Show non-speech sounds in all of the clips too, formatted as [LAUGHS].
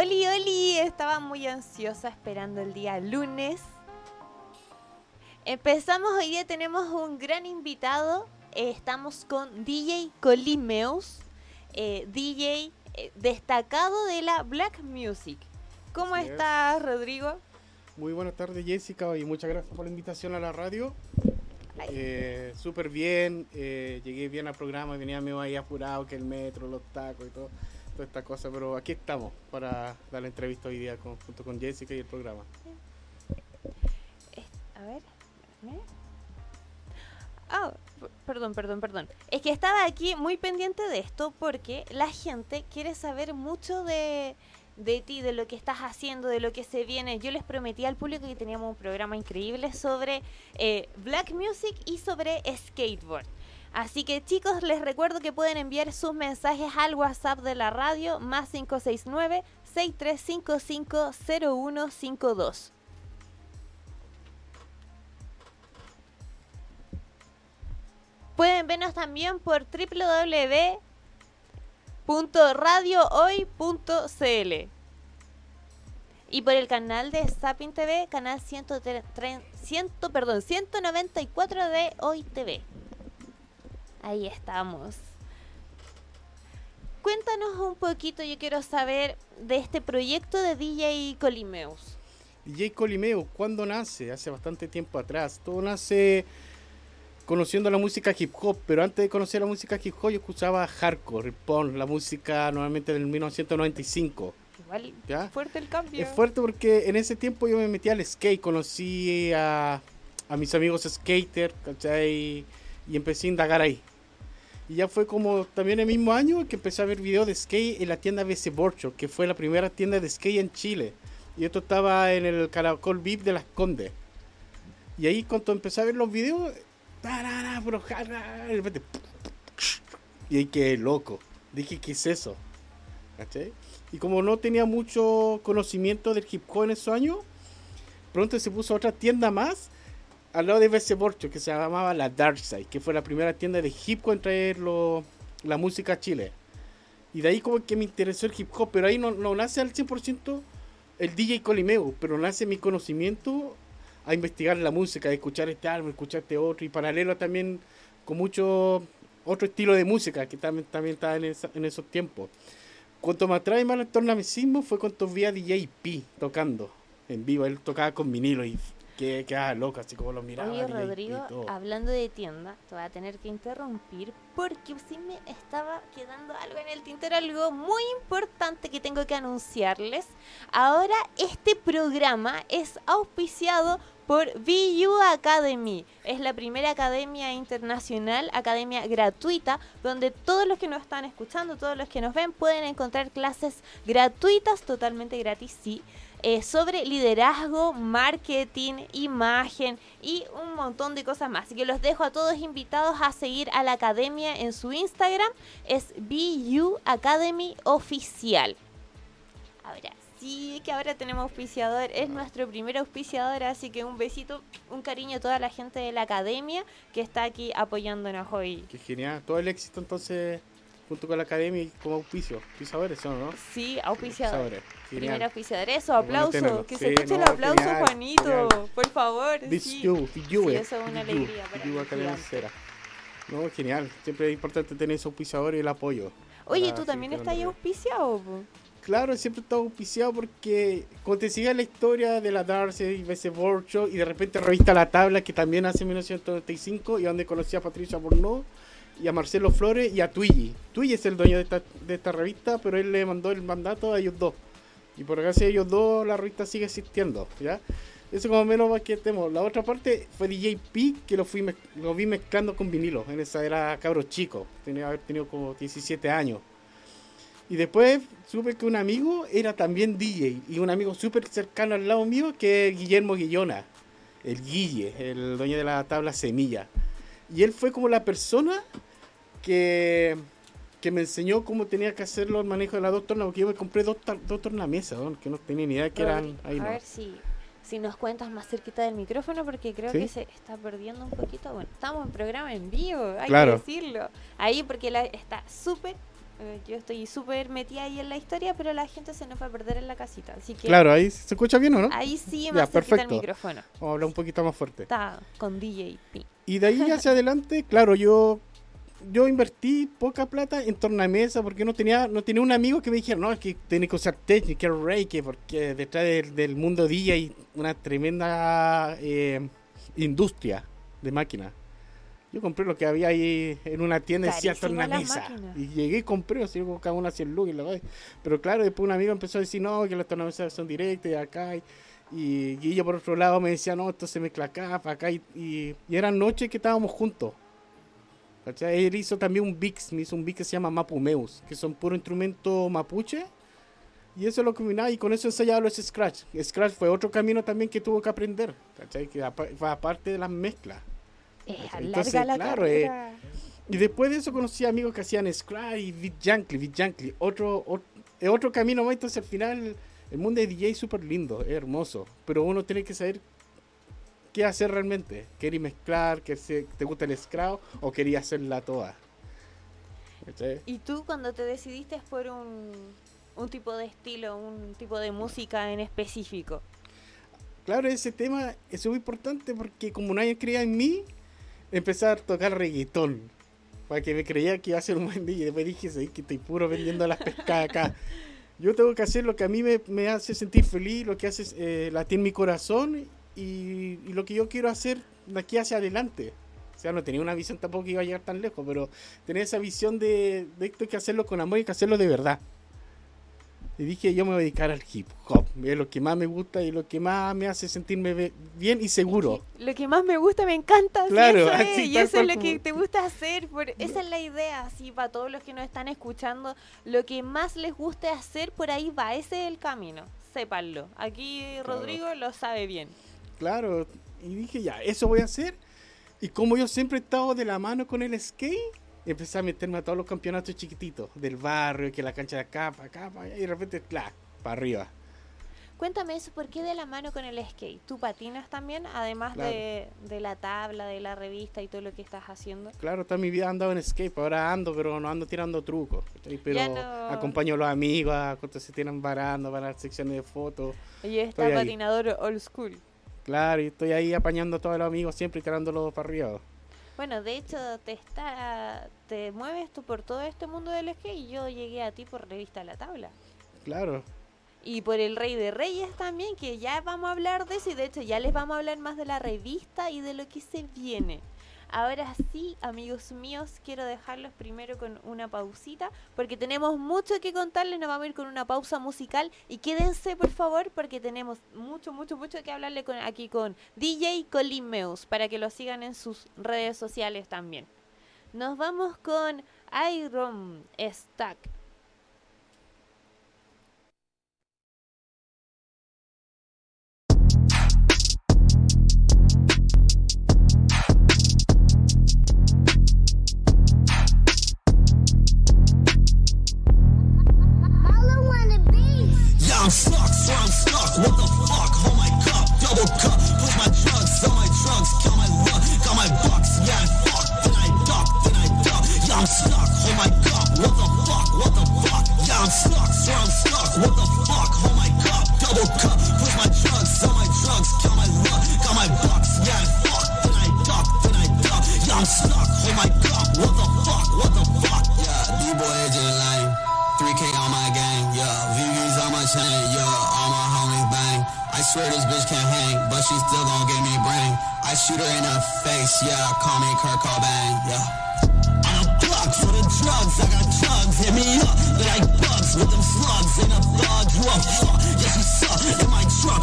acá muy ansiosa esperando el día lunes. Empezamos hoy día, tenemos un gran invitado. Eh, estamos con DJ Colimeus, eh, DJ eh, destacado de la Black Music. ¿Cómo Así es. estás, Rodrigo? Muy buenas tardes Jessica y muchas gracias por la invitación a la radio. Súper bien, llegué bien al programa, venía medio ahí apurado que el metro, los tacos y todo, esta cosa, pero aquí estamos para dar la entrevista hoy día con- junto con Jessica y el programa. Es- A ver. Ah, perdón, perdón, perdón. Es que estaba aquí muy pendiente de esto porque la gente quiere saber mucho de, de ti, de lo que estás haciendo, de lo que se viene. Yo les prometí al público que teníamos un programa increíble sobre eh, black music y sobre skateboard. Así que chicos, les recuerdo que pueden enviar sus mensajes al WhatsApp de la radio más 569 6355 0152. Pueden vernos también por www.radiohoy.cl y por el canal de Sapin TV, canal 103 100, perdón, 194 de Hoy TV. Ahí estamos. Cuéntanos un poquito, yo quiero saber de este proyecto de DJ Colimeus. DJ Colimeo, ¿cuándo nace? Hace bastante tiempo atrás. Todo nace conociendo la música hip hop, pero antes de conocer la música hip hop yo escuchaba hardcore, punk, la música normalmente del 1995. Igual ¿Ya? fuerte el cambio. Es fuerte porque en ese tiempo yo me metí al skate, conocí a, a mis amigos skater, ¿cachai? Y empecé a indagar ahí. Y ya fue como también el mismo año que empecé a ver videos de skate en la tienda BC Workshop, que fue la primera tienda de skate en Chile. Y esto estaba en el Caracol VIP de Las Condes. Y ahí cuando empecé a ver los videos, y ahí quedé loco. Dije, ¿qué es eso? ¿Cachai? Y como no tenía mucho conocimiento del hip hop en esos años, pronto se puso otra tienda más al lado de BC Borcho que se llamaba la Dark Side, que fue la primera tienda de hip hop en traer lo- la música a Chile. Y de ahí como que me interesó el hip hop, pero ahí no, no nace al 100% el DJ Colimeo, pero nace mi conocimiento a investigar la música, a escuchar este álbum, escuchar este otro, y paralelo también con mucho otro estilo de música que también, también estaba en, esa- en esos tiempos. Cuanto me atrae más el tornamesismo fue cuando vi a DJ P tocando en vivo. Él tocaba con vinilo y que quedaba loco, así como lo miraba. Oye, y Rodrigo, hablando de tienda, te voy a tener que interrumpir porque sí me estaba quedando algo en el tintero, algo muy importante que tengo que anunciarles. Ahora este programa es auspiciado por VU Academy. Es la primera academia internacional, academia gratuita, donde todos los que nos están escuchando, todos los que nos ven, pueden encontrar clases gratuitas, totalmente gratis, sí, eh, sobre liderazgo, marketing, imagen y un montón de cosas más. Así que los dejo a todos invitados a seguir a la academia en su Instagram. Es BU Academy Oficial. Ahora sí que ahora tenemos auspiciador. Es nuestro primer auspiciador, así que un besito, un cariño a toda la gente de la academia que está aquí apoyándonos hoy. Qué genial. Todo el éxito entonces junto con la academia y como auspicio. Auspiciadores son, ¿no? Sí, auspiciador. Auspiciadores. Primer auspiciador. Eso, Qué bueno. Que Sí, se escuche el no, aplauso, genial, Juanito. genial. Por favor. This sí. you, you, Sí, eso es una you, alegría para mí. No, genial. Siempre es importante tener ese auspiciador y el apoyo. Oye, ¿tú también estás ahí auspiciado? po? Claro, siempre está auspiciado porque cuando te sigue la historia de la Darcy y BC Borcho y de repente revista La Tabla que también hace en 1995 y donde conocí a Patricia Bornó y a Marcelo Flores y a Twiggy. Twiggy es el dueño de esta, de esta revista, pero él le mandó el mandato a ellos dos. Y por gracias a ellos dos la revista sigue existiendo, ¿ya? Eso como menos más que estemos. La otra parte fue DJ P, que lo, fui lo vi mezclando con vinilo. En esa era cabro chico, tenía haber tenido como 17 años. Y después supe que un amigo era también DJ y un amigo súper cercano al lado mío que es Guillermo Guillona, el Guille, el dueño de la tabla Semilla. Y él fue como la persona que, que me enseñó cómo tenía que hacerlo el manejo de las dos tornas, porque yo me compré dos, dos tornamesas, ¿no? que no tenía ni idea que eran ahí a no. ver si, si nos cuentas más cerquita del micrófono porque creo ¿Sí? que se está perdiendo un poquito. Bueno, estamos en programa en vivo, hay Claro. que decirlo. Ahí porque la, está súper Eh, Yo estoy súper metida ahí en la historia, pero la gente se nos va a perder en la casita. Así que Claro, ahí se escucha bien, ¿o no? ahí sí Ya, más cerquita el perfecto. micrófono. Vamos a hablar un poquito más fuerte. Está con DJ P. Y de ahí hacia [LAUGHS] adelante, claro, yo yo invertí poca plata en tornamesa porque no tenía no tenía un amigo que me dijera, no, es que tenés que usar técnica, Reiki, porque detrás del, del mundo DJ hay una tremenda eh, industria de máquinas. Yo compré lo que había ahí en una tienda y decía tornamesa. Y llegué y compré, así como cada una 100 lucas. y la. Pero claro, después un amigo empezó a decir, no, que las tornamesas son directas y acá. Y, y Guillo por otro lado me decía, no, esto se mezcla acá, para acá. Y, y, y eran noches que estábamos juntos. ¿Cachai? Él hizo también un Vix, me hizo un Vix que se llama Mapumeus, que son puro instrumento mapuche. Y eso lo combinaba y con eso ensayaba los Scratch. Scratch fue otro camino también que tuvo que aprender, ¿cachai? Que fue aparte de las mezclas. Es Entonces, larga la claro, eh. Y después de eso conocí amigos que hacían Scratch y Beat Yankee, Beat Yankee. Otro, ot- es otro camino más, entonces al final el mundo de DJ es súper lindo, es hermoso. Pero uno tiene que saber qué hacer realmente. ¿Queréis mezclar? que ¿Te gusta el Scratch? ¿O querías hacerla toda? ¿Cachai? ¿Y tú cuando te decidiste por un, un tipo de estilo, un tipo de música en específico? Claro, ese tema es muy importante porque como nadie creía en mí, empecé a tocar reggaetón. Para que me creía que iba a ser un buen DJ. Después dije, "Sí, que estoy puro vendiendo las pescadas acá. [LAUGHS] Yo tengo que hacer lo que a mí me, me hace sentir feliz, lo que hace eh, latir mi corazón y, y lo que yo quiero hacer de aquí hacia adelante. O sea, no tenía una visión tampoco que iba a llegar tan lejos, pero tenía esa visión de, de esto hay que hacerlo con amor y hay que hacerlo de verdad. Y dije, yo me voy a dedicar al hip hop. Es lo que más me gusta y lo que más me hace sentirme bien y seguro. Lo que más me gusta, me encanta. Claro, eso es, y eso es lo que te gusta hacer. Por, esa es la idea, así para todos los que nos están escuchando. Lo que más les guste hacer, por ahí va. Ese es el camino. Sépanlo. Aquí Rodrigo lo sabe bien. Claro, y dije, ya, eso voy a hacer. Y como yo siempre he estado de la mano con el skate, empecé a meterme a todos los campeonatos chiquititos del barrio, que la cancha de acá, para acá, para allá, y de repente, clac, para arriba. Cuéntame eso, ¿por qué de la mano con el skate? ¿Tú patinas también? Además Claro. de, de la tabla, de la revista y todo lo que estás haciendo. Claro, toda mi vida he andado en skate, ahora ando, pero no ando tirando trucos. Pero no- acompaño a los amigos a cuando se tiran varando para las secciones de fotos. Y está Estoy ahí. patinador old school. Claro, y estoy ahí apañando a todos los amigos siempre y tirándolos para arriba. Bueno, de hecho, te está te mueves tú por todo este mundo del skate y yo llegué a ti por revista La Tabla. Claro, Y por el Rey de Reyes también, que ya vamos a hablar de eso y de hecho ya les vamos a hablar más de la revista y de lo que se viene. Ahora sí, amigos míos, quiero dejarlos primero con una pausita porque tenemos mucho que contarles, nos vamos a ir con una pausa musical y quédense por favor porque tenemos mucho, mucho, mucho que hablarle con, aquí con DJ Colin Meus para que lo sigan en sus redes sociales también. Nos vamos con Iron Stack. What the fuck? Hold my cup, double cup. Put my drugs, sell my drugs, count my luck, got my bucks. Yeah, I fuck, then I duck, then I duck. Yeah, I'm stuck. Hold my cup. What the fuck? What the fuck? Yeah, D-boy agent lame. 3K on my gang, yeah. VV's on my chain, yeah. All my homies bang. I swear this bitch can't hang, but she still gon' give me brain. I shoot her in the face, yeah. Call me Kurt Cobain, yeah. On a for the drugs, I got drugs. Hit me up, like with them slugs. In a thug, you a fuck. Yeah, she suck in my truck,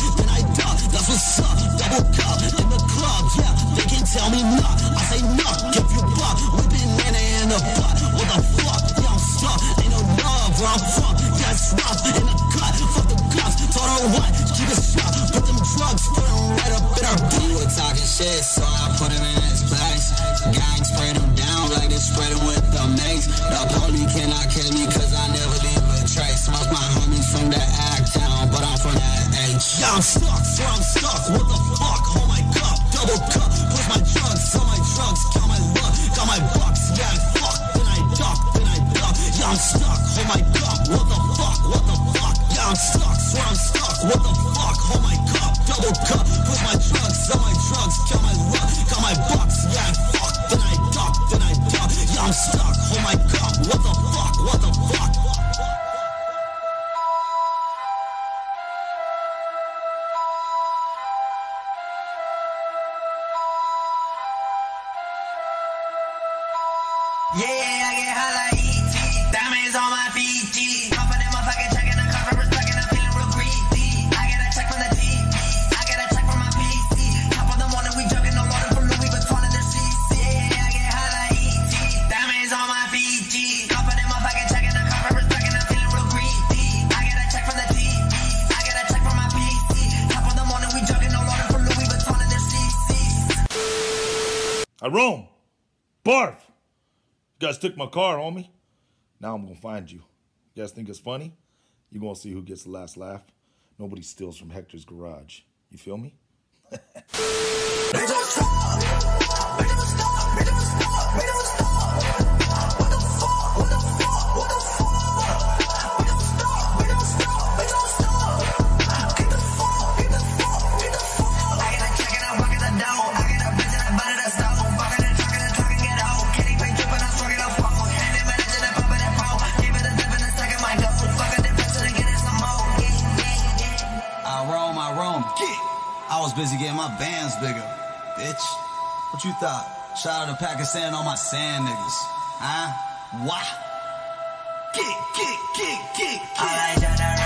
guys took my car, homie. Now I'm gonna find you. You guys think it's funny? you gonna see who gets the last laugh. Nobody steals from Hector's garage. You feel me? [LAUGHS] my bands bigger, bitch. What you thought? Shout out to Pakistan, all my sand niggas. Huh? What? Get, get, get, get, I get. like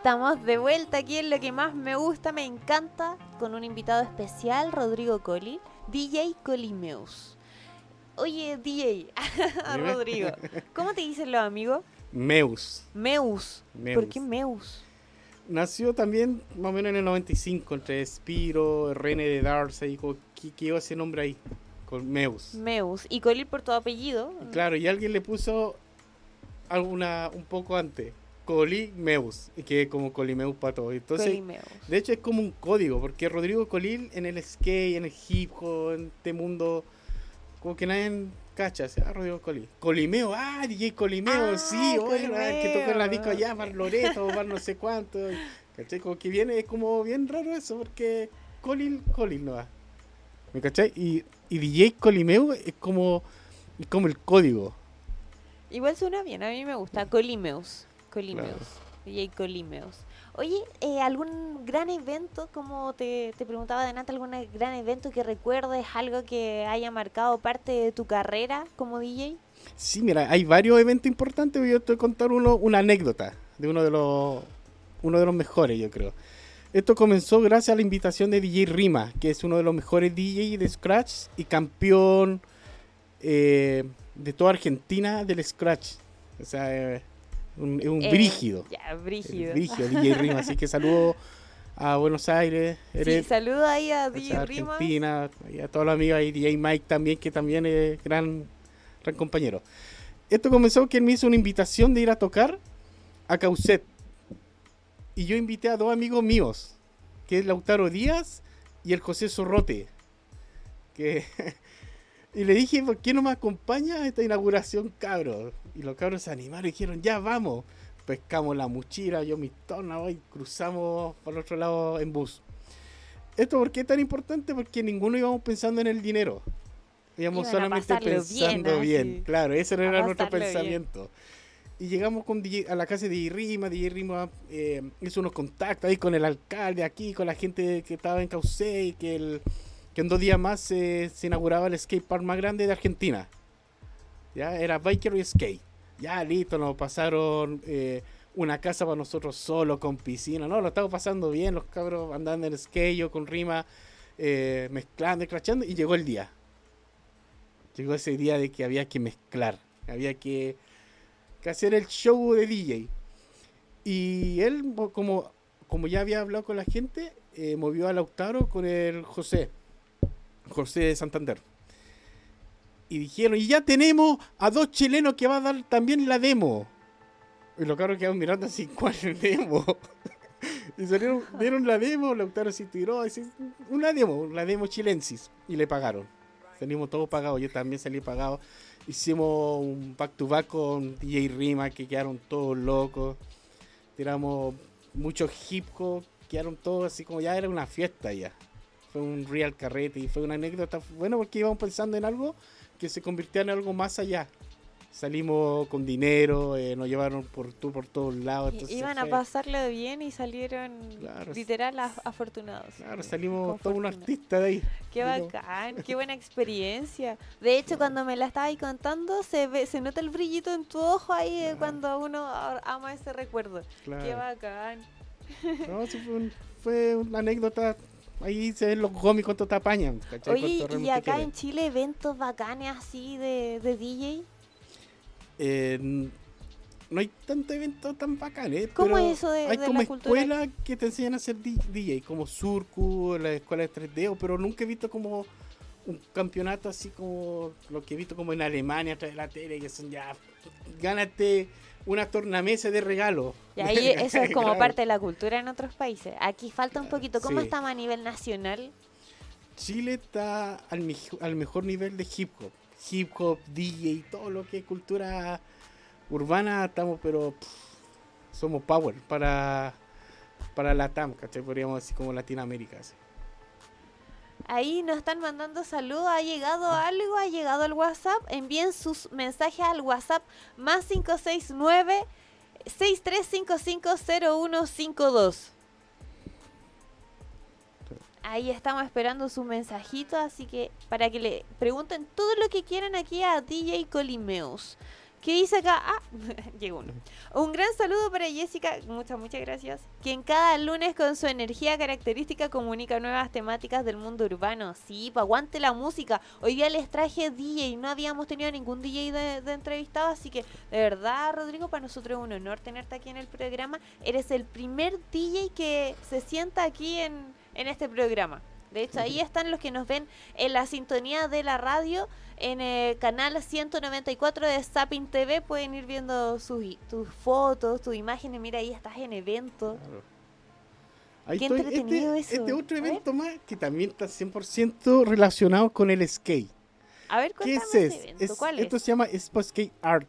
Estamos de vuelta aquí en lo que más me gusta, me encanta, con un invitado especial, Rodrigo Coli, DJ Colimeus. Oye, DJ. [LAUGHS] Rodrigo, ¿cómo te dicen los amigos? Meus. Meus. ¿Por qué Meus? Nació también más o menos en el 95, entre Spiro, René de Darcy, que quedó ese nombre ahí, con Meus. Meus. Y Coli por tu apellido. Claro, y alguien le puso alguna un poco antes, Colimeus, y que como Colimeus para todo. Entonces, Colimeus. de hecho es como un código, porque Rodrigo Colil en el skate, en el hip hop, en este mundo, como que nadie cacha, o sea, Rodrigo Colil. Colimeo, ah, DJ Colimeo, Ah, sí, bueno, ah, que tocó en la disco allá, Bar Loreto, Bar no sé cuánto. ¿Cachai? Como que viene, es como bien raro eso, porque Colil, Colil no va. ¿Me cachai? Y, y DJ Colimeo es como, es como el código. Igual suena bien, a mí me gusta. Colimeus. Colimeus. Claro. DJ Colimeus. Oye, eh, ¿algún gran evento, como te, te preguntaba adelante, algún gran evento que recuerdes, algo que haya marcado parte de tu carrera como DJ? Sí, mira, hay varios eventos importantes. Yo te voy a contar uno, una anécdota de uno de los uno de los mejores, yo creo. Esto comenzó gracias a la invitación de DJ Rima, que es uno de los mejores DJ de Scratch y campeón eh, de toda Argentina del Scratch. O sea, eh, un, es un Eh, brígido. Ya, brígido. Brígido, DJ Rima. Así que saludo a Buenos Aires, Sí, Eret- saludo ahí a a DJ Rima. Argentina, y a todos los amigos ahí, DJ Mike también, que también es gran, gran compañero. Esto comenzó que él me hizo una invitación de ir a tocar a Causet. Y yo invité a dos amigos míos, que es Lautaro Díaz y el José Zorrote. Que... [LAUGHS] y le dije, ¿por qué no me acompaña a esta inauguración, cabros? Y los cabros se animaron y dijeron, ya vamos. Pescamos la mochila, yo mis tornas, y cruzamos por el otro lado en bus. ¿Esto por qué es tan importante? Porque ninguno íbamos pensando en el dinero. Íbamos Iban solamente bien, pensando bien. Claro, ese A era nuestro bien. pensamiento. Y llegamos con DJ a la casa de DJ Rima. DJ Rima eh, hizo unos contactos ahí con el alcalde aquí, con la gente que estaba en Caucé y que, el, que en dos días más eh, se inauguraba el skate park más grande de Argentina. Ya, era Biker y Skate. Ya, listo, nos pasaron eh, una casa para nosotros solo, con piscina, no, lo estamos pasando bien, los cabros andando en skate, con rima, eh, mezclando y crachando, y llegó el día. Llegó ese día de que había que mezclar, había que, hacer el show de DJ. Y él, mo- como, como ya había hablado con la gente, eh, movió a Lautaro con el José, José de Santander. Y dijeron, y ya tenemos a dos chilenos que va a dar también la demo. Y los cabros quedaron mirando así, ¿cuál demo? [LAUGHS] y salieron, dieron la demo, Lautaro se tiró, así, una demo, la demo chilensis. Y le pagaron. Salimos todos pagados, yo también salí pagado. Hicimos un back to back con DJ Rima, que quedaron todos locos. Tiramos muchos hip hop, quedaron todos así como ya era una fiesta ya. Fue un real carrete y fue una anécdota bueno porque íbamos pensando en algo que se convirtió en algo más allá. Salimos con dinero, eh, nos llevaron por, tú por todos lados. Iban a fue- pasarle bien y salieron Claro, literal af- afortunados. Claro, salimos todos un artista de ahí. Qué bacán, qué buena experiencia. De hecho, cuando me la estaba ahí contando, se ve, se nota el brillito en tu ojo ahí eh, Claro. cuando uno ama ese recuerdo. Qué Claro. bacán. No, sí fue, un- fue una anécdota. Ahí se ven los gomis cuánto te apañan. ¿cachai? Oye, ¿y acá en Chile eventos bacanes así de, de DJ? Eh, no hay tanto evento tan bacán, ¿eh? ¿Cómo pero es eso de- Hay de como la escuelas que te enseñan a hacer di- DJ, como Surcu, la escuela de 3D, pero nunca he visto como un campeonato así como lo que he visto como en Alemania a través de la tele, que son ya, gánate una tornamesa de regalo. Y ahí [LAUGHS] eso es como Claro. parte de la cultura en otros países. Aquí falta un poquito. ¿Cómo Sí. estamos a nivel nacional? Chile está al, mejo- al mejor nivel de hip hop. Hip hop, DJ, todo lo que es cultura urbana, estamos, pero pff, somos power para, para la TAM, ¿cachai? Podríamos decir como Latinoamérica. así. Ahí nos están mandando saludos. ¿Ha llegado algo? ¿Ha llegado al WhatsApp? Envíen sus mensajes al WhatsApp más 569 63550152. Ahí estamos esperando su mensajito, así que para que le pregunten todo lo que quieran aquí a DJ Colimeus. ¿Qué dice acá? Ah, [LAUGHS] llegó uno. Un gran saludo para Jessica, muchas, muchas gracias, quien cada lunes con su energía característica comunica nuevas temáticas del mundo urbano. Sí, pa' aguante la música. Hoy día les traje DJ, no habíamos tenido ningún DJ de, de entrevistado, así que de verdad, Rodrigo, para nosotros es un honor tenerte aquí en el programa. Eres el primer DJ que se sienta aquí en, en este programa. De hecho, ahí están los que nos ven en la sintonía de la radio, en el canal 194 de Zapping TV. Pueden ir viendo sus, tus fotos, tus imágenes. Mira, ahí estás en evento. Ahí Qué estoy. entretenido este, eso. este otro evento más que también está 100% relacionado con el skate. A ver, ¿Qué es, ese es? evento. Es- ¿Cuál Esto es? se llama Expo Skate Art.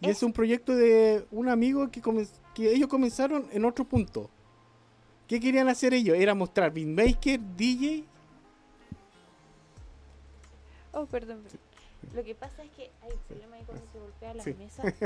Y es, Es- un proyecto de un amigo que ellos comenzaron en otro punto. ¿Qué querían hacer ellos? Era mostrar beatmaker, DJ. Oh, perdón. perdón. Lo que pasa es que hay un problema ahí cuando se golpea la Sí. mesa. [LAUGHS]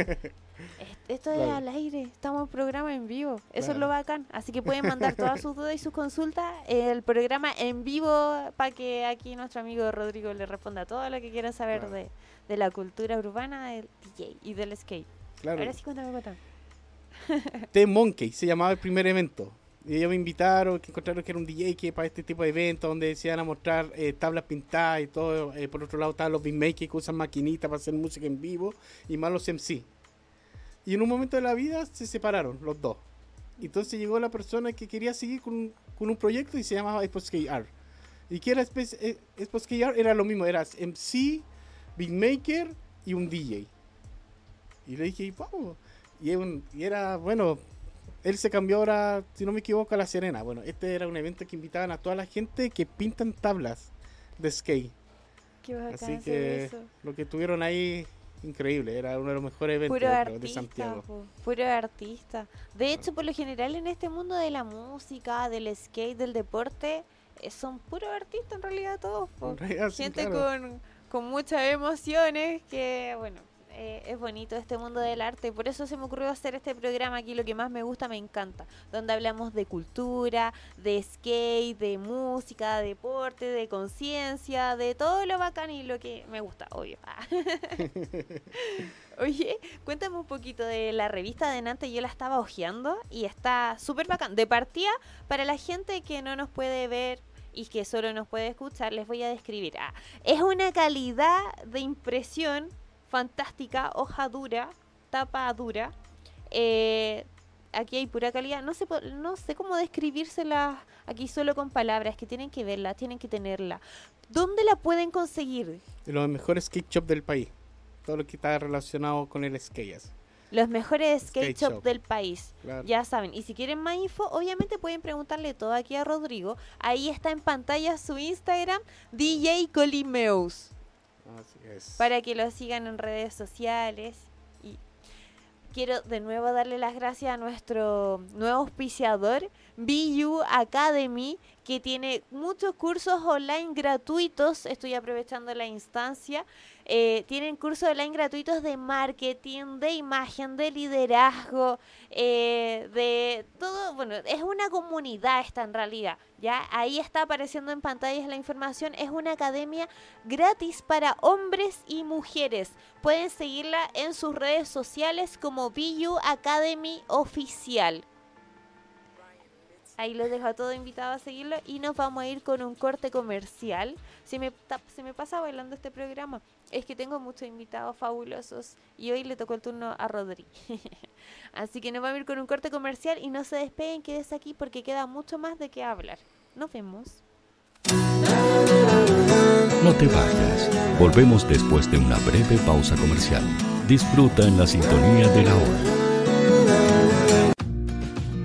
Es- Esto es Claro. al aire, estamos en programa en vivo. Eso es lo bacán. Así que pueden mandar todas sus dudas y sus consultas. El programa en vivo para que aquí nuestro amigo Rodrigo le responda todo lo que quieran saber Claro. de, de la cultura urbana del DJ y del skate. Claro. Ahora sí, cuéntame, cuéntame. T-Monkey se llamaba el primer evento. Y ellos me invitaron, que encontraron que era un DJ que para este tipo de eventos donde se iban a mostrar eh, tablas pintadas y todo. Eh, por otro lado estaban los beatmakers que usan maquinitas para hacer música en vivo y más los MC. Y en un momento de la vida se separaron los dos. Entonces llegó la persona que quería seguir con, con un proyecto y se llamaba Skate Art. Y que era Espe- eh, Art era lo mismo, era MC, beatmaker y un DJ. Y le dije, vamos. Y, un- y era, bueno, él se cambió ahora, si no me equivoco, a La Serena. Bueno, este era un evento que invitaban a toda la gente que pintan tablas de skate. Qué bacán Así que eso. lo que tuvieron ahí, increíble. Era uno de los mejores eventos Puro yo creo, de Santiago. po, puro artista. De hecho, por lo general en este mundo de la música, del skate, del deporte, eh, son puros artistas en realidad todos. po. Realidad, Gente claro. con, con muchas emociones que, bueno, eh, es bonito este mundo del arte. Por eso se me ocurrió hacer este programa aquí. Lo que más me gusta, me encanta. Donde hablamos de cultura, de skate, de música, de deporte, de conciencia, de todo lo bacán y lo que me gusta, obvio. Ah. [LAUGHS] Oye, cuéntame un poquito de la revista de Nantes. Yo la estaba hojeando y está súper bacán. De partida, para la gente que no nos puede ver y que solo nos puede escuchar, les voy a describir. Ah, es una calidad de impresión fantástica, hoja dura, tapa dura. Eh, aquí hay pura calidad. No sé, no sé cómo describírsela aquí solo con palabras, que tienen que verla, tienen que tenerla. ¿Dónde la pueden conseguir? De los mejores skate shop del país. Todo lo que está relacionado con el skate. Los mejores skate, Skate shop, shop. del país. Claro. Ya saben. Y si quieren más info, obviamente pueden preguntarle todo aquí a Rodrigo. Ahí está en pantalla su Instagram, DJ Colimeus. Así es. para que lo sigan en redes sociales. Y quiero de nuevo darle las gracias a nuestro nuevo auspiciador, BU Academy, que tiene muchos cursos online gratuitos. Estoy aprovechando la instancia. Eh, tienen cursos online gratuitos de marketing, de imagen, de liderazgo, eh, de todo. Bueno, es una comunidad esta en realidad. Ya ahí está apareciendo en pantallas la información. Es una academia gratis para hombres y mujeres. Pueden seguirla en sus redes sociales como BU Academy Oficial. Ahí los dejo a todos invitados a seguirlo y nos vamos a ir con un corte comercial. Se me, se me pasa bailando este programa. Es que tengo muchos invitados fabulosos y hoy le tocó el turno a Rodri. [LAUGHS] Así que nos vamos a ir con un corte comercial y no se despeguen, quédese aquí porque queda mucho más de qué hablar. Nos vemos. No te vayas. Volvemos después de una breve pausa comercial. Disfruta en la sintonía de la hora.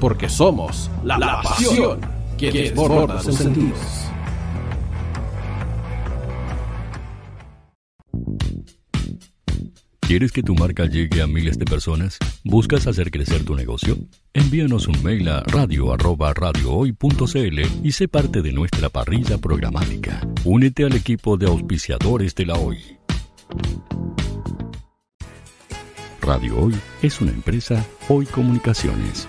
Porque somos la, la pasión que desborda sus sentidos. ¿Quieres que tu marca llegue a miles de personas? ¿Buscas hacer crecer tu negocio? Envíanos un mail a radio arroba radiohoy.cl y sé parte de nuestra parrilla programática. Únete al equipo de auspiciadores de la Hoy. Radio Hoy es una empresa Hoy Comunicaciones.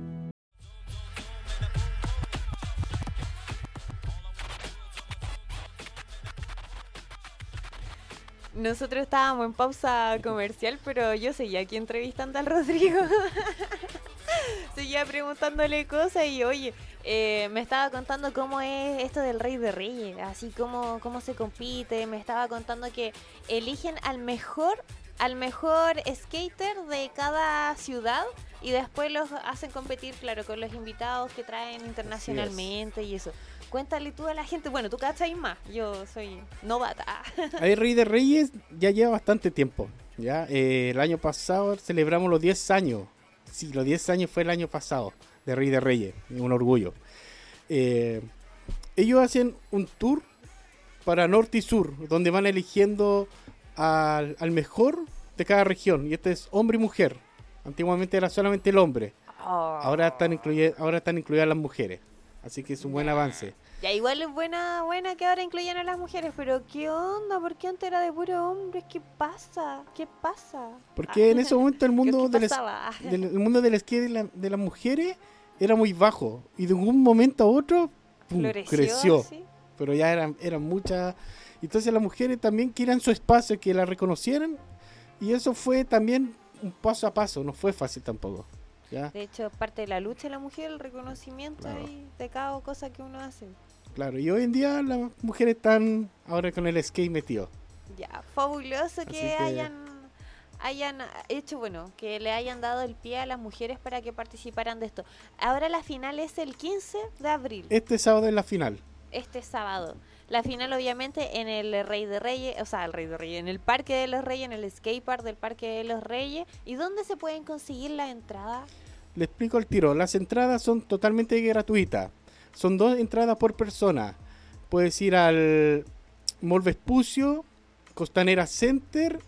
Nosotros estábamos en pausa comercial, pero yo seguía aquí entrevistando al Rodrigo. [LAUGHS] seguía preguntándole cosas y oye, eh, me estaba contando cómo es esto del Rey de Reyes, así como cómo se compite. Me estaba contando que eligen al mejor, al mejor skater de cada ciudad y después los hacen competir, claro, con los invitados que traen internacionalmente y eso. Cuéntale tú a la gente, bueno, tú cachai más, yo soy novata. [LAUGHS] Ahí Rey de Reyes ya lleva bastante tiempo. Ya Eh, el año pasado celebramos los 10 años. Sí, los 10 años fue el año pasado de Rey de Reyes, un orgullo. Eh, ellos hacen un tour para norte y sur, donde van eligiendo al, al mejor de cada región. Y este es hombre y mujer. Antiguamente era solamente el hombre. Ahora están, incluye- ahora están incluidas las mujeres. Así que es un buen avance. Ya igual es buena, buena que ahora incluyan a las mujeres, pero ¿qué onda? ¿Por qué antes era de puro hombres? ¿Qué pasa? ¿Qué pasa? Porque en ese momento el mundo, ¿Qué [LAUGHS] del, el mundo de, la- de las mujeres era muy bajo. Y de un momento a otro pum, Floreció, creció. Pero ya eran, eran muchas. Entonces las mujeres también querían su espacio, que la reconocieran. Y eso fue también un paso a paso, no fue fácil tampoco. ¿Ya? De hecho, parte de la lucha de la mujer, el reconocimiento y de cada cosa que uno hace. Claro, y hoy en día las mujeres están ahora con el skate metido. Ya, fabuloso que, que- hayan hayan hecho, bueno, que le hayan dado el pie a las mujeres para que participaran de esto. Ahora la final es el 15 de abril, Este sábado es la final. este sábado. La final obviamente en el Rey de Reyes, o sea, el Rey de Reyes, en el Parque de los Reyes, en el skatepark del Parque de los Reyes. ¿Y dónde se pueden conseguir la entrada? Le explico el tiro. Las entradas son totalmente gratuitas. Son dos entradas por persona. Puedes ir al Mall Vespucio, Costanera Center.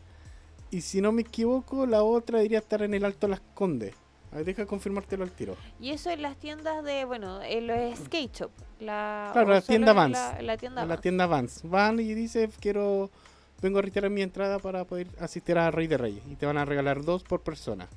Y si no me equivoco, la otra debería estar en el Alto Las Condes. A ver, deja confirmártelo al tiro. Y eso en las tiendas de, bueno, en los skate shop. La, Claro, la tienda en Vans. La, la tienda a la Vans. tienda Vans. Van y dice, quiero, vengo a retirar mi entrada para poder asistir a Rey de Reyes. Y te van a regalar dos por persona.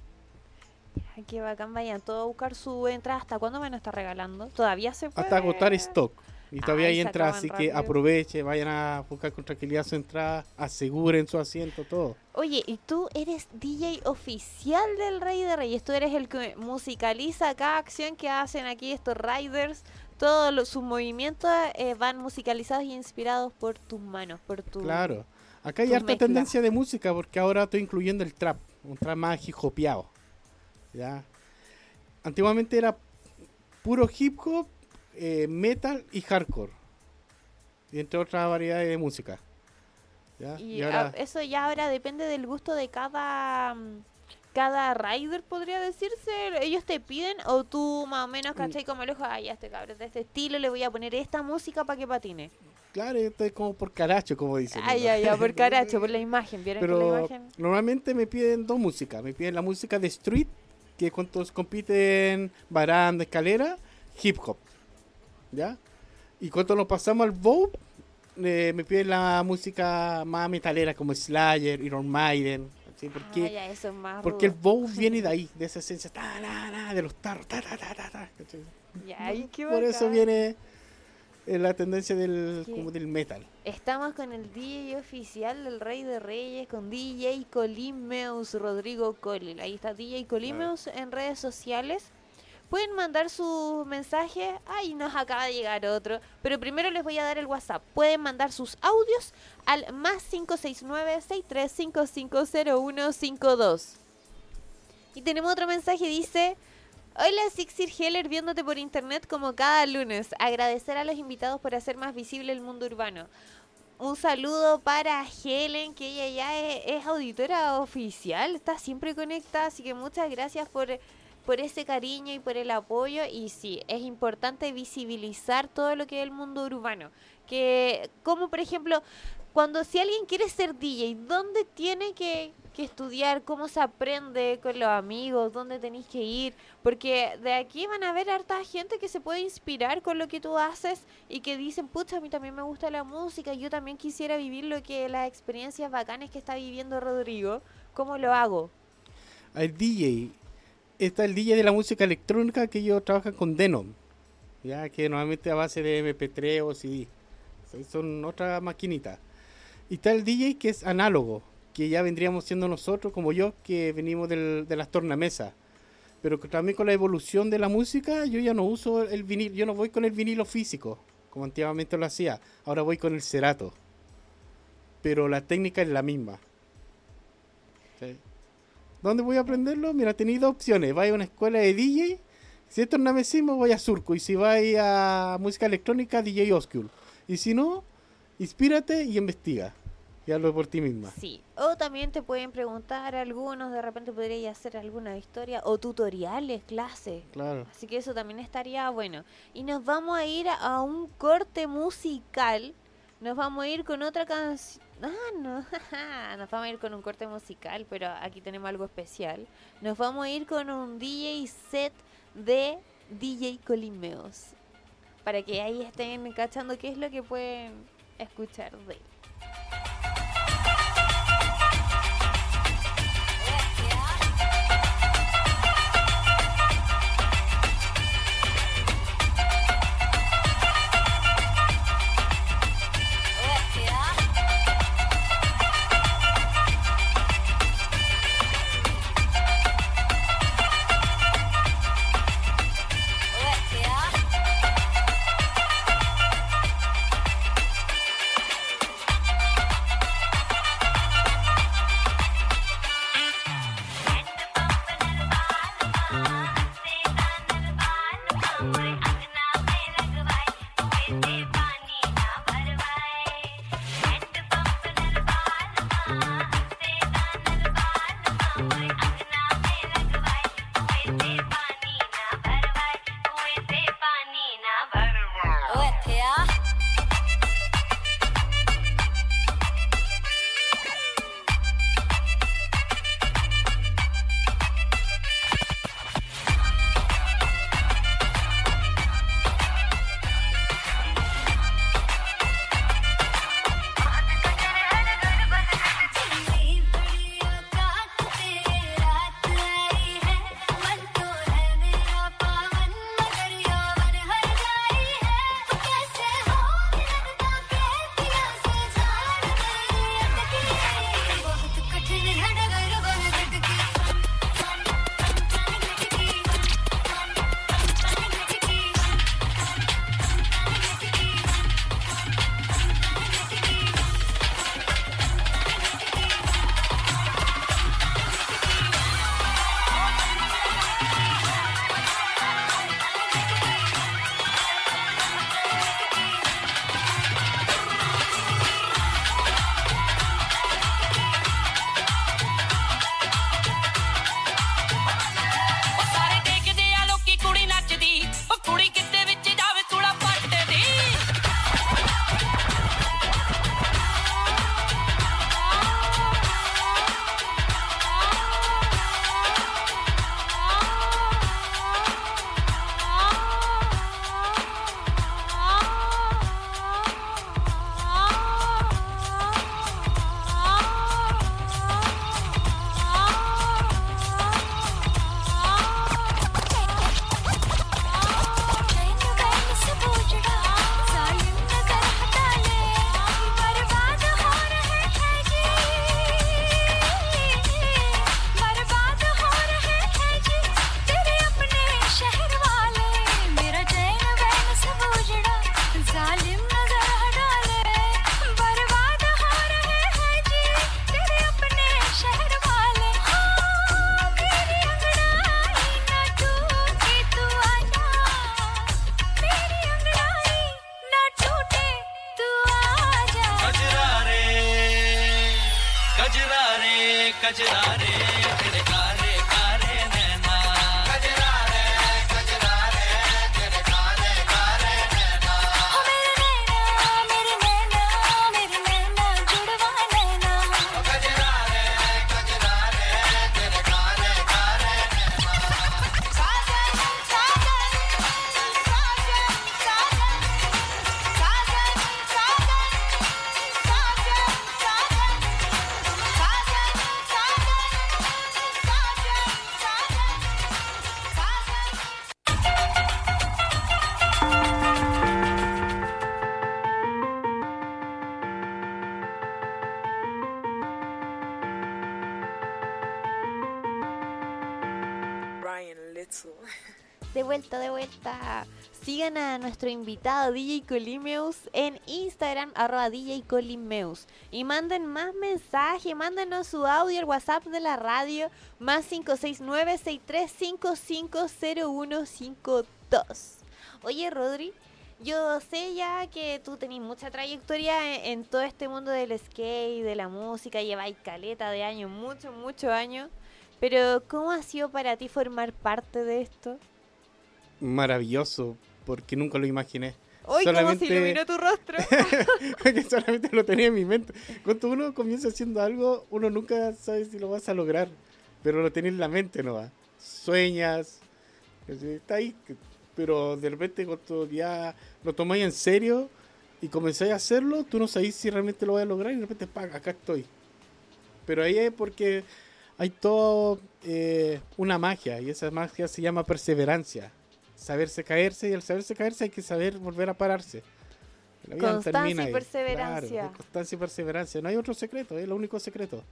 Ay, qué bacán, vayan todos a buscar su entrada. ¿Hasta cuándo me lo está regalando? ¿Todavía se puede? Hasta agotar stock. Y todavía Ay, hay acaban así que aproveche, vayan a buscar con tranquilidad su entrada, aseguren su asiento, todo. Oye, y tú eres DJ oficial del Rey de Reyes. Tú eres el que musicaliza cada acción que hacen aquí estos riders. Todos sus movimientos eh, van musicalizados y inspirados por tus manos, por tu... Claro. Acá hay harta mezcla. tendencia de música porque ahora estoy incluyendo el trap, un trap más hip hopeado. ¿Ya? Antiguamente era puro hip hop, eh, metal y hardcore. Y entre otras variedades de música. ¿Ya? Y Y ahora- ah, eso ya ahora depende del gusto de cada mm, cada rider, podría decirse. Ellos te piden o tú más o menos, Mm. ¿cachai? Como el ojo, ay, a este cabrón de este estilo le voy a poner esta música para que patine. Claro, esto es como por caracho, como dicen. Ay, ¿no? ay, ay, por [LAUGHS] caracho, por la imagen. ¿Vieron que la Pero imagen? normalmente me piden dos músicas. Me piden la música de street, que compiten baranda, escalera, hip hop. ¿Ya? Y cuando nos pasamos al Vogue, eh, me piden la música más metalera como Slayer, Iron Maiden. ¿sí? Porque, Ah, ya, eso es más porque el. Vogue [LAUGHS] viene de ahí, de esa esencia ta, ta, ta, de los tarros. Ta, ta, ta, ta, ta, ¿cachai? Ya, Por eso viene la tendencia del, Qué- como del metal. Estamos con el DJ oficial del Rey de Reyes, con DJ Colimeus Rodrigo Colil. Ahí está DJ Colimeus en redes sociales. Pueden mandar sus mensajes. Ay, nos acaba de llegar otro. Pero primero les voy a dar el WhatsApp. Pueden mandar sus audios al más 569-63550152. Y tenemos otro mensaje, dice... Hola Sixir Heller viéndote por internet como cada lunes. Agradecer a los invitados por hacer más visible el mundo urbano. Un saludo para Helen, que ella ya es, es auditora oficial, está siempre conectada, así que muchas gracias por, por ese cariño y por el apoyo. Y sí, es importante visibilizar todo lo que es el mundo urbano. Que, como por ejemplo, cuando si alguien quiere ser DJ, ¿dónde tiene que, que estudiar? ¿Cómo se aprende con los amigos? ¿Dónde tenéis que ir? Porque de aquí van a ver harta gente que se puede inspirar con lo que tú haces y que dicen, pucha, a mí también me gusta la música, yo también quisiera vivir lo que las experiencias bacanas que está viviendo Rodrigo. ¿Cómo lo hago? Hay DJ. Está el DJ de la música electrónica que ellos trabajan con Denon. Ya que normalmente a base de MP3 o CD. Son- Son otra maquinita. Y está el DJ que es análogo, que ya vendríamos siendo nosotros, como yo, que venimos del- de las tornamesas. Pero también con la evolución de la música, yo ya no uso el vinil, yo no voy con el vinilo físico, como antiguamente lo hacía. Ahora voy con el cerato. Pero la técnica es la misma. ¿Sí? ¿Dónde voy a aprenderlo? Mira, tenéis dos opciones. Vais a una escuela de DJ. Si es tornamesismo, voy a Surco. Y si vais a música electrónica, DJ Oscure. Y si no, inspírate y investiga. Y hazlo por ti misma. Sí, o también te pueden preguntar algunos, de repente podrías hacer alguna historia o tutoriales, clases. Claro. Así que eso también estaría bueno. Y nos vamos a ir a un corte musical. Nos vamos a ir con otra canción. Ah, no. [LAUGHS] nos vamos a ir con un corte musical, pero aquí tenemos algo especial. Nos vamos a ir con un DJ set de DJ Colimeos. Para que ahí estén cachando qué es lo que pueden escuchar de él. De vuelta. Sigan a nuestro invitado DJ Colimeus en Instagram, arroba DJ Colimeus. Y manden más mensajes, mándenos su audio al WhatsApp de la radio, más 569-63550152. Oye, Rodri, yo sé ya que tú tenés mucha trayectoria en, en todo este mundo del skate, de la música, lleváis caleta de años, muchos, muchos años. Pero, ¿cómo ha sido para ti formar parte de esto? Maravilloso, porque nunca lo imaginé. Hoy, ¿cómo se iluminó tu rostro? [LAUGHS] que solamente lo tenía en mi mente. Cuando uno comienza haciendo algo, uno nunca sabe si lo vas a lograr, pero lo tenés en la mente, ¿no va? Sueñas, está ahí, pero de repente cuando ya lo tomáis en serio y comenzáis a hacerlo, tú no sabes si realmente lo vas a lograr y de repente, ¡pam! acá estoy. Pero ahí es porque hay todo eh, una magia y esa magia se llama perseverancia. Saberse caerse y al saberse caerse hay que saber volver a pararse. La vida no Constancia y perseverancia. Claro, constancia y perseverancia. No hay otro secreto, es el único secreto.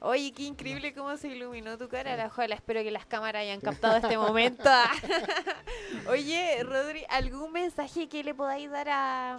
Oye, qué increíble cómo se iluminó tu cara. La espero que las cámaras hayan captado este momento. [LAUGHS] [LAUGHS] Oye, Rodri, ¿algún mensaje que le podáis dar a,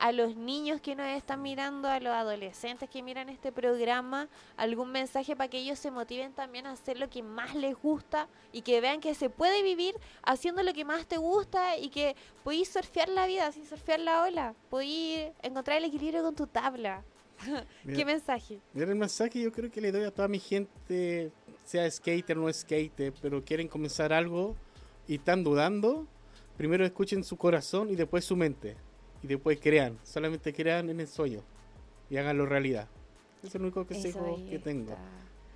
a los niños que nos están mirando, a los adolescentes que miran este programa? ¿Algún mensaje para que ellos se motiven también a hacer lo que más les gusta y que vean que se puede vivir haciendo lo que más te gusta y que podéis surfear la vida sin surfear la ola? Podéis encontrar el equilibrio con tu tabla. [LAUGHS] ¿Qué Mira. mensaje? Mira, el mensaje yo creo que le doy a toda mi gente, sea skater o no skater, pero quieren comenzar algo y están dudando, primero escuchen su corazón y después su mente. Y después crean, solamente crean en el sueño y háganlo realidad. Es el único consejo que tengo.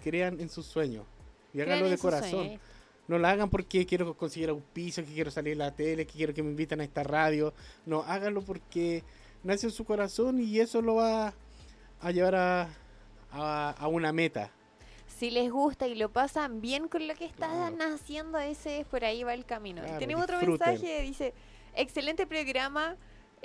Crean en sus sueños y háganlo de corazón. sueños. No la hagan porque quiero conseguir auspicio, que quiero salir en la tele, que quiero que me inviten a esta radio. No, háganlo porque nace en su corazón y eso lo va a llevar a, a, a una meta. Si les gusta y lo pasan bien con lo que están haciendo, ese es por ahí va el camino. Claro, tenemos otro disfruten. mensaje, dice, excelente programa,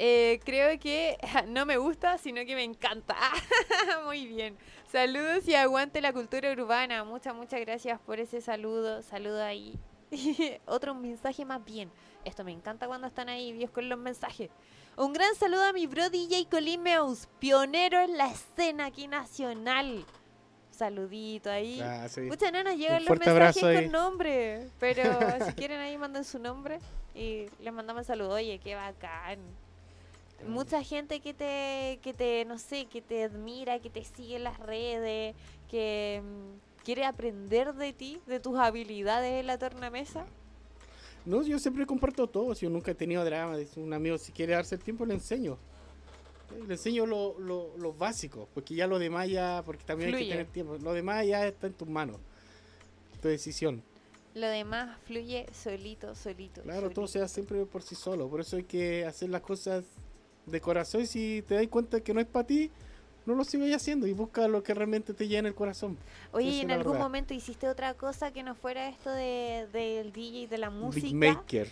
eh, creo que [LAUGHS] no me gusta, sino que me encanta. [LAUGHS] Muy bien. Saludos y aguante la cultura urbana. Muchas, muchas gracias por ese saludo. Saludo ahí. [LAUGHS] Otro mensaje más bien. Esto me encanta cuando están ahí, Dios, con los mensajes. Un gran saludo a mi bro DJ Colimeus, pionero en la escena aquí nacional. Saludito ahí. Ah, sí. Pucha, no nos llegan Un los mensajes con ahí. nombre. Pero si quieren ahí manden su nombre y les mandamos el saludo. Oye, qué bacán. Mucha gente que te, que te, no sé, que te admira, que te sigue en las redes, que mm, quiere aprender de ti, de tus habilidades en la tornamesa. No, yo siempre comparto todo. Si yo nunca he tenido drama, un amigo, si quiere darse el tiempo, le enseño. Eh, Le enseño lo, lo, lo básico, porque ya lo demás ya, porque también hay que tener tiempo. Lo demás ya está en tus manos, tu decisión. Lo demás fluye solito, solito. Claro, solito. todo se hace siempre por sí solo. Por eso hay que hacer las cosas de corazón. Y si te das cuenta que no es para ti, no lo sigas haciendo y busca lo que realmente te llena el corazón. Oye, Esa ¿y es en algún verdad. momento hiciste otra cosa que no fuera esto de, del DJ y de la música? Beatmaker.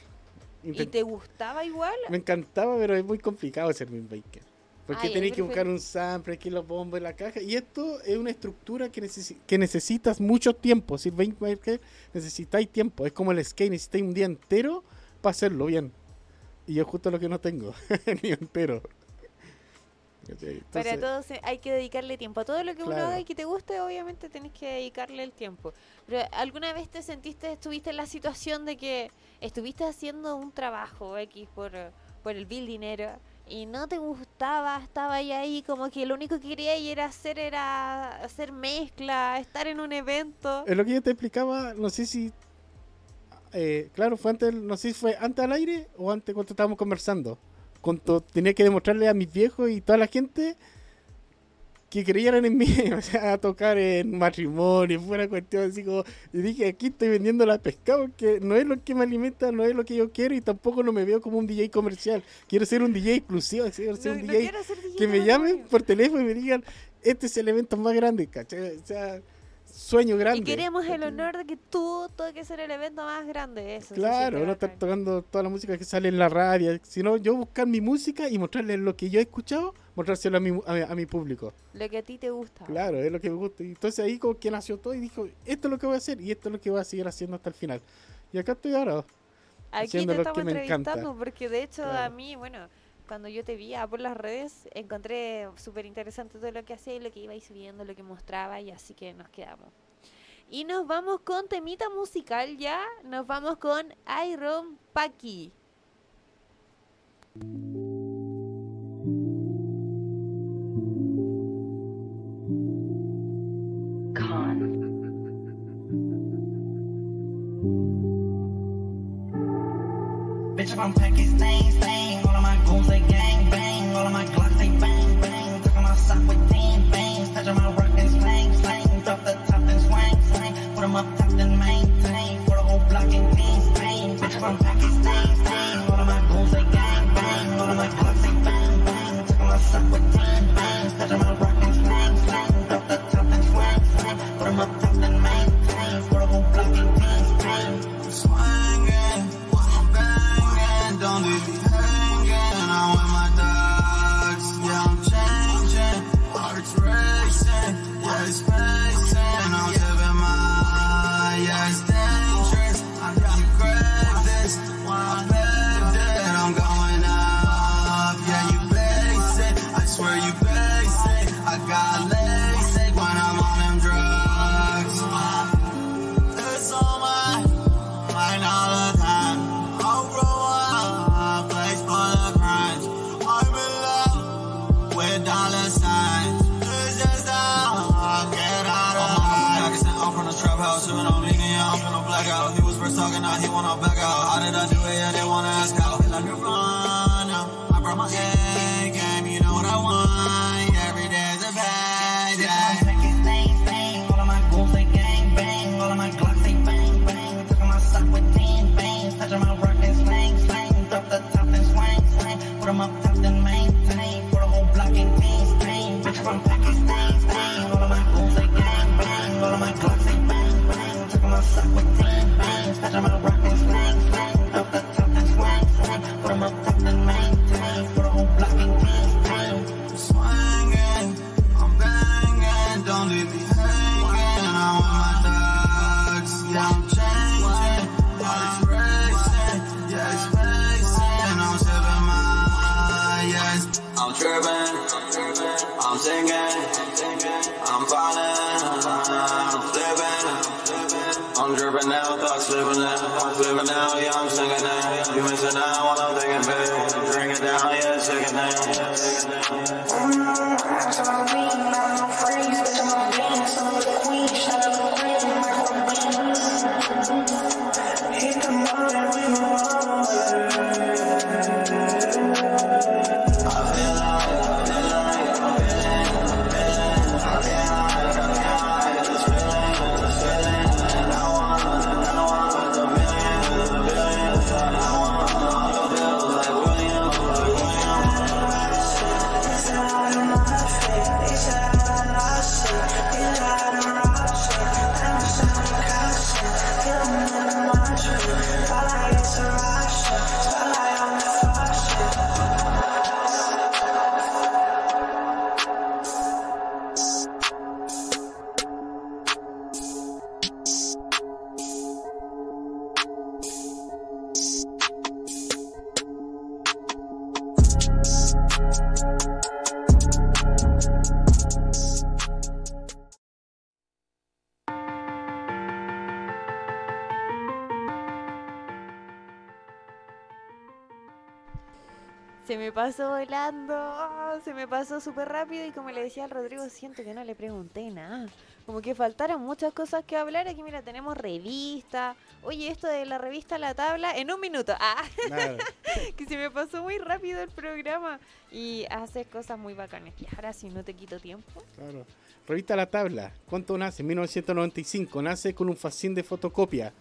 ¿Y te gustaba igual? Me encantaba, pero es muy complicado ser beatmaker. Porque tenés que buscar un sample, que los bombos en la caja. Y esto es una estructura que, necesi- que necesitas mucho tiempo. Si beatmaker necesitáis tiempo. Es como el skate, necesitáis un día entero para hacerlo bien. Y yo justo lo que no tengo, [LAUGHS] ni entero. ¿Cachai? Para Entonces, todo hay que dedicarle tiempo. A todo lo que uno Claro. haga y que te guste, obviamente tenés que dedicarle el tiempo. Pero ¿alguna vez te sentiste, estuviste en la situación de que estuviste haciendo un trabajo X por, por el bill dinero y no te gustaba, estaba ahí, ahí como que lo único que quería ir a hacer era hacer mezcla, estar en un evento. Es lo que yo te explicaba, no sé si. Eh, claro, fue antes, no sé si fue antes al aire o antes cuando estábamos conversando. Cuando tenía que demostrarle a mis viejos y toda la gente que creyeran en mí, [LAUGHS] o sea, a tocar en matrimonio, fuera cuestión así como. Y dije, aquí estoy vendiendo la pescado, que no es lo que me alimenta, no es lo que yo quiero y tampoco no me veo como un DJ comercial. Quiero ser un DJ exclusivo, quiero ser No- un no DJ quiero ser DJ que me llamen por teléfono y me digan, este es el evento más grande, ¿cachai? O sea, sueño grande. Y queremos el honor de que tú toques en el evento más grande. Eso Claro, no estar tocando toda la música que sale en la radio, sino yo buscar mi música y mostrarles lo que yo he escuchado, mostrárselo a mi, a, mi- a mi público. Lo que a ti te gusta. Claro, es lo que me gusta. Y entonces ahí como que nació todo y dijo, esto es lo que voy a hacer y esto es lo que voy a seguir haciendo hasta el final. Y acá estoy ahora. Aquí te estamos que me encanta. entrevistando porque de hecho a mí, bueno, cuando yo te vi ah, por las redes, encontré súper interesante todo lo que hacía y lo que ibais subiendo, lo que mostraba y así que nos quedamos. Y nos vamos con temita musical ya, nos vamos con Iron Paki. Bitch, if I'm stain. from pasó volando, oh, se me pasó súper rápido y como le decía al Rodrigo, siento que no le pregunté nada. Como que faltaron muchas cosas que hablar. Aquí, mira, tenemos revista. Oye, esto de la revista La Tabla, en un minuto. Ah, [LAUGHS] que se me pasó muy rápido el programa. Y haces cosas muy bacanas. Y ahora si no te quito tiempo. Claro. Revista La Tabla. ¿Cuánto nace? 1995. Nace con un facín de fotocopia.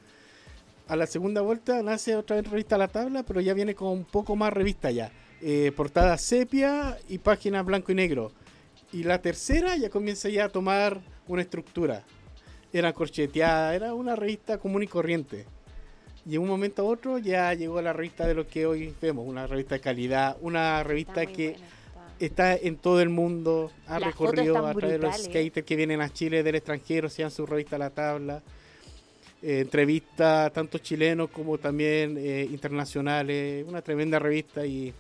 A la segunda vuelta nace otra vez Revista La Tabla, pero ya viene con un poco más revista ya. Eh, portada sepia y páginas blanco y negro. Y la tercera ya comienza ya a tomar una estructura. Era corcheteada, era una revista común y corriente. Y en un momento a otro ya llegó la revista de lo que hoy vemos, una revista de calidad, una revista que está en todo el mundo, ha Las recorrido a través de los brutales. skaters que vienen a Chile del extranjero, sean su revista a la tabla. Eh, entrevistas tanto chilenos como también eh, internacionales, una tremenda revista y,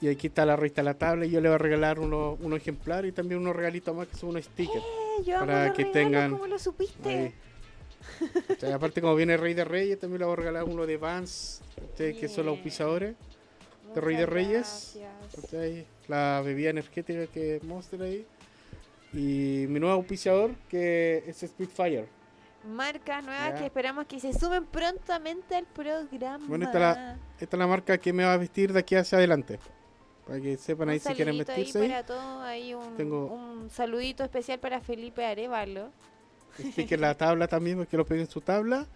y aquí está la revista la tabla y yo le voy a regalar uno, unos ejemplares y también unos regalitos más que son unos stickers Eh, yo amo para los que tengan ¿Cómo lo supiste? aparte como viene Rey de Reyes también le voy a regalar uno de Vans ¿cachai? que son los auspiciadores de Rey de Reyes. ¿cachai? la bebida energética que Monster ahí y mi nuevo auspiciador que es Spitfire Marcas nuevas Ya. que esperamos que se sumen prontamente al programa. Bueno, esta es, la, esta es la marca que me va a vestir de aquí hacia adelante. Para que sepan ahí un si quieren vestirse. ahí ahí. para todos, ahí un, Tengo- un saludito especial para Felipe Arevalo. Sticker la [LAUGHS] tabla también, para que lo peguen en su tabla.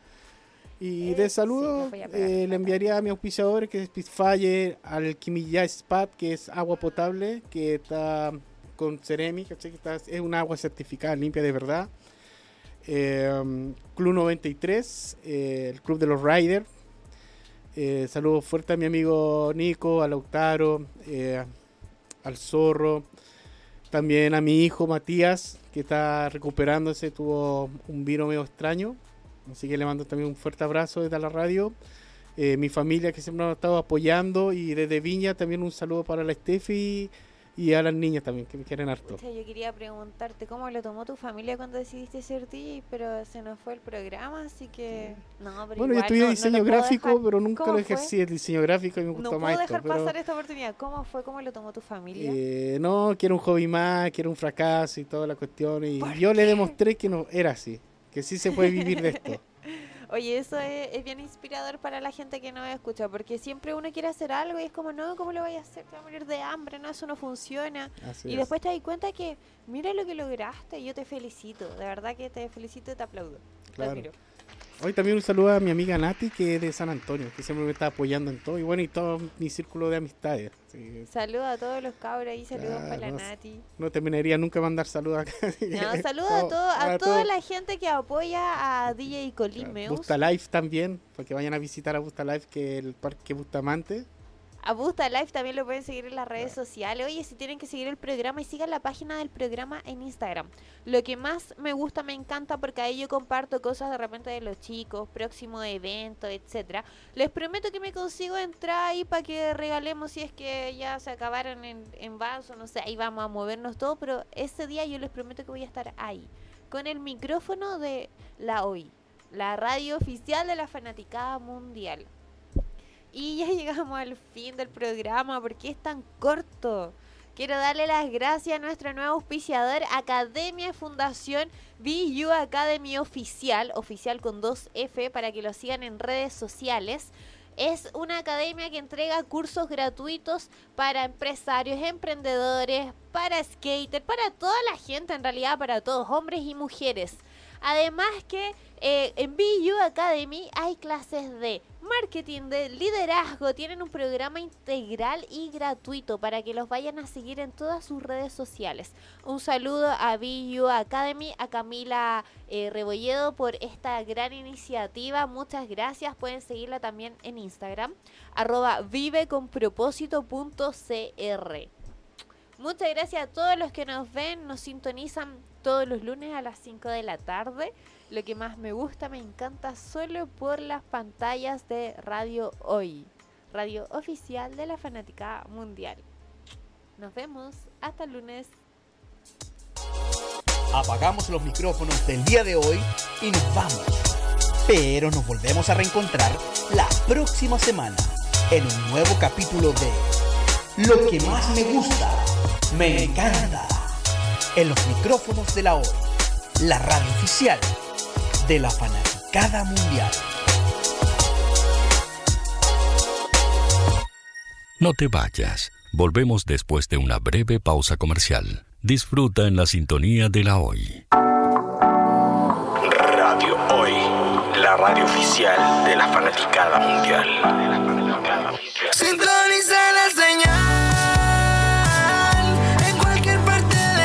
Y Eh, de sí, saludo pegar eh, le enviaría a mi auspiciador, que es Spitfire, al Kimilla Spat, que es agua potable, que está con Ceremi, ¿cachai? Que está- es un agua certificada, limpia de verdad. Eh, Club 93, eh, el Club de los Riders. Eh, saludos fuertes a mi amigo Nico, a Lautaro, eh, al Zorro, también a mi hijo Matías, que está recuperándose, tuvo un vino medio extraño, así que le mando también un fuerte abrazo desde la radio. Eh, mi familia que siempre nos ha estado apoyando y desde Viña también un saludo para la Steffi y a las niñas también, que me quieren harto. Pucha, yo quería preguntarte cómo lo tomó tu familia cuando decidiste ser DJ, pero se nos fue el programa, así que... No, pero Bueno, yo igual estudié no- no diseño puedo gráfico, dejar- pero nunca ¿Cómo lo fue? ejercí el diseño gráfico y me No gustó puedo más dejar esto. pero- pasar esta oportunidad. ¿Cómo fue? ¿Cómo lo tomó tu familia? Eh, no, quiero un hobby más, quiero un fracaso y toda la cuestión. Y yo le demostré que no era así, que sí se puede vivir de esto. [LAUGHS] Oye, eso es, es bien inspirador para la gente que no escucha, porque siempre uno quiere hacer algo y es como, no, ¿cómo lo voy a hacer? Te voy a morir de hambre, no, eso no funciona. Así y es. después te das cuenta que, mira lo que lograste, yo te felicito, de verdad que te felicito y te aplaudo. Claro. Hoy también un saludo a mi amiga Nati, que es de San Antonio, que siempre me está apoyando en todo. Y bueno, y todo mi círculo de amistades. que, Saludos a todos los cabros ahí, saludos ah, para la no, Nati. No terminaría nunca mandar saludos acá. [LAUGHS] No, saludos a, Todo- a a toda todo. la gente que apoya a DJ Colimeus. Busta Life también, para que vayan a visitar a Busta Life, que es el parque Bustamante. A Busta Live también lo pueden seguir en las redes sociales. Oye, si tienen que seguir el programa y sigan la página del programa en Instagram. Lo que más me gusta, me encanta, porque ahí yo comparto cosas de repente de los chicos, próximo evento, etcétera. Les prometo que me consigo entrar ahí para que regalemos si es que ya se acabaron en, en vaso, no sé, ahí vamos a movernos todo, pero ese día yo les prometo que voy a estar ahí, con el micrófono de la OI, la radio oficial de la fanaticada mundial. Y ya [LAUGHS] llegamos al fin del programa porque es tan corto. Quiero darle las gracias a nuestro nuevo auspiciador, Academia Fundación BU Academy Oficial, oficial con 2F, para que lo sigan en redes sociales. Es una academia que entrega cursos gratuitos para empresarios, emprendedores, para skaters, para toda la gente, en realidad para todos, hombres y mujeres. Además que eh, en BU Academy hay clases de marketing, de liderazgo, tienen un programa integral y gratuito para que los vayan a seguir en todas sus redes sociales. Un saludo a BU Academy, a Camila eh, Rebolledo por esta gran iniciativa. Muchas gracias. Pueden seguirla también en Instagram, arroba viveconpropósito.cr. Muchas gracias a todos los que nos ven, nos sintonizan todos los lunes a las 5 de la tarde. Lo que más me gusta, me encanta solo por las pantallas de Radio Hoy, radio oficial de la Fanática Mundial. Nos vemos, hasta el lunes. Apagamos los micrófonos del día de hoy y nos vamos. Pero nos volvemos a reencontrar la próxima semana en un nuevo capítulo de Lo que más me gusta, me encanta. En los micrófonos de la hoy, la radio oficial de la fanaticada mundial. No te vayas. Volvemos después de una breve pausa comercial. Disfruta en la sintonía de la hoy. Radio Hoy, la radio oficial de la fanaticada mundial.